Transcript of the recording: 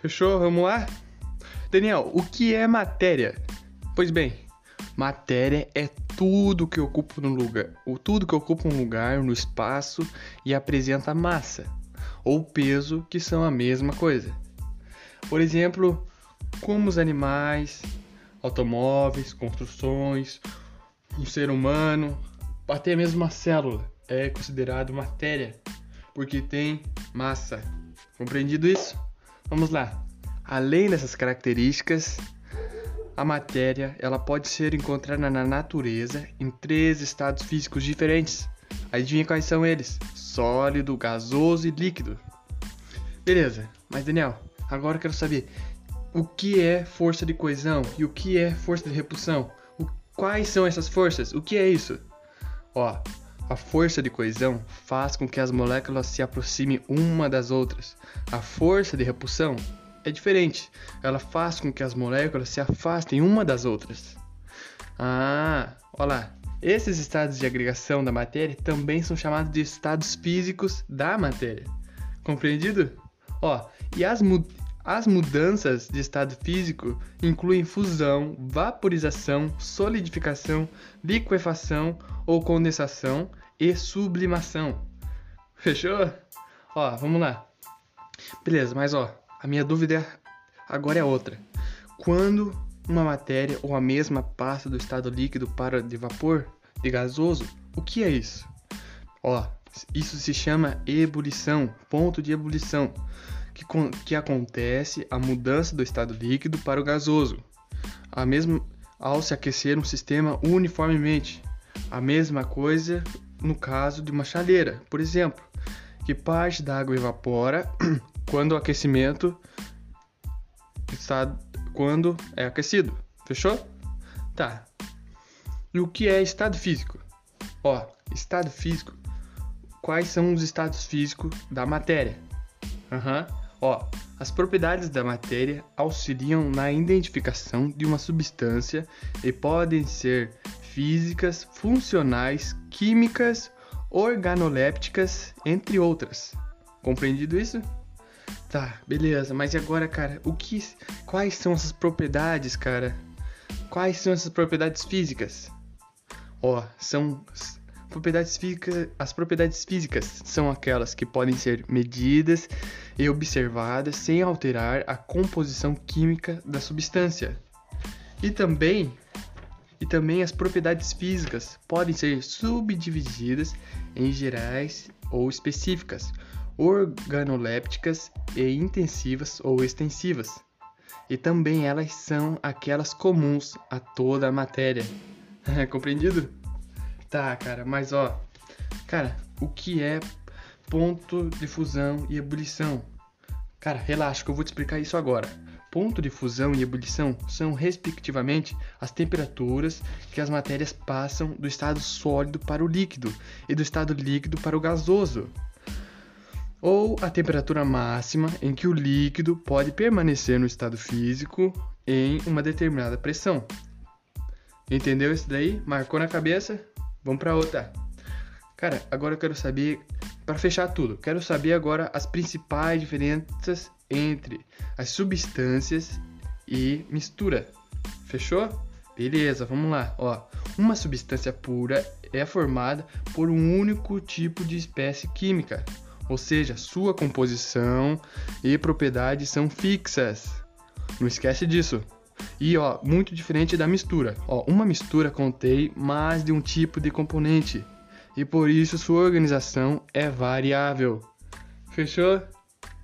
Fechou? Vamos lá? Daniel, o que é matéria? Pois bem, matéria é tudo que ocupa um lugar, ou tudo que ocupa um lugar no espaço e apresenta massa ou peso, que são a mesma coisa. Por exemplo, como os animais, automóveis, construções, um ser humano, até mesmo uma célula é considerado matéria, porque tem massa. Compreendido isso? Vamos lá. Além dessas características, a matéria ela pode ser encontrada na natureza em três estados físicos diferentes. Adivinha quais são eles? Sólido, gasoso e líquido. Beleza, mas Daniel, agora eu quero saber o que é força de coesão e o que é força de repulsão. O, quais são essas forças? O que é isso? Ó, a força de coesão faz com que as moléculas se aproximem uma das outras. A força de repulsão é diferente. Ela faz com que as moléculas se afastem uma das outras. Ah, olha lá. Esses estados de agregação da matéria também são chamados de estados físicos da matéria. Compreendido? Ó, e as, mu as mudanças de estado físico incluem fusão, vaporização, solidificação, liquefação ou condensação e sublimação. Fechou? Ó, vamos lá. Beleza, mas ó, a minha dúvida agora é outra. Quando uma matéria ou a mesma passa do estado líquido para de vapor, de gasoso, o que é isso? Ó, isso se chama ebulição, ponto de ebulição, que, que acontece a mudança do estado líquido para o gasoso, a mesma, ao se aquecer um sistema uniformemente. A mesma coisa no caso de uma chaleira, por exemplo, que parte da água evapora quando o aquecimento está quando é aquecido. Fechou? Tá. E o que é estado físico? Ó, estado físico. Quais são os estados físicos da matéria? Uhum. Ó, as propriedades da matéria auxiliam na identificação de uma substância e podem ser físicas, funcionais, químicas, organolépticas, entre outras. Compreendido isso? Tá, beleza, mas e agora, cara, o que quais são essas propriedades, cara? Quais são essas propriedades físicas? Ó, são propriedades físicas, as propriedades físicas são aquelas que podem ser medidas e observadas sem alterar a composição química da substância. E também e também as propriedades físicas podem ser subdivididas em gerais ou específicas, organolépticas e intensivas ou extensivas. E também elas são aquelas comuns a toda a matéria. Compreendido? Tá, cara, mas ó, cara, o que é ponto de fusão e ebulição? Cara, relaxa que eu vou te explicar isso agora. Ponto de fusão e ebulição são, respectivamente, as temperaturas que as matérias passam do estado sólido para o líquido e do estado líquido para o gasoso ou a temperatura máxima em que o líquido pode permanecer no estado físico em uma determinada pressão. Entendeu isso daí? Marcou na cabeça? Vamos para outra. Cara, agora eu quero saber, para fechar tudo, quero saber agora as principais diferenças entre as substâncias e mistura. Fechou? Beleza, vamos lá. Ó, uma substância pura é formada por um único tipo de espécie química ou seja, sua composição e propriedades são fixas. Não esquece disso. E ó, muito diferente da mistura. Ó, uma mistura contém mais de um tipo de componente e por isso sua organização é variável. Fechou?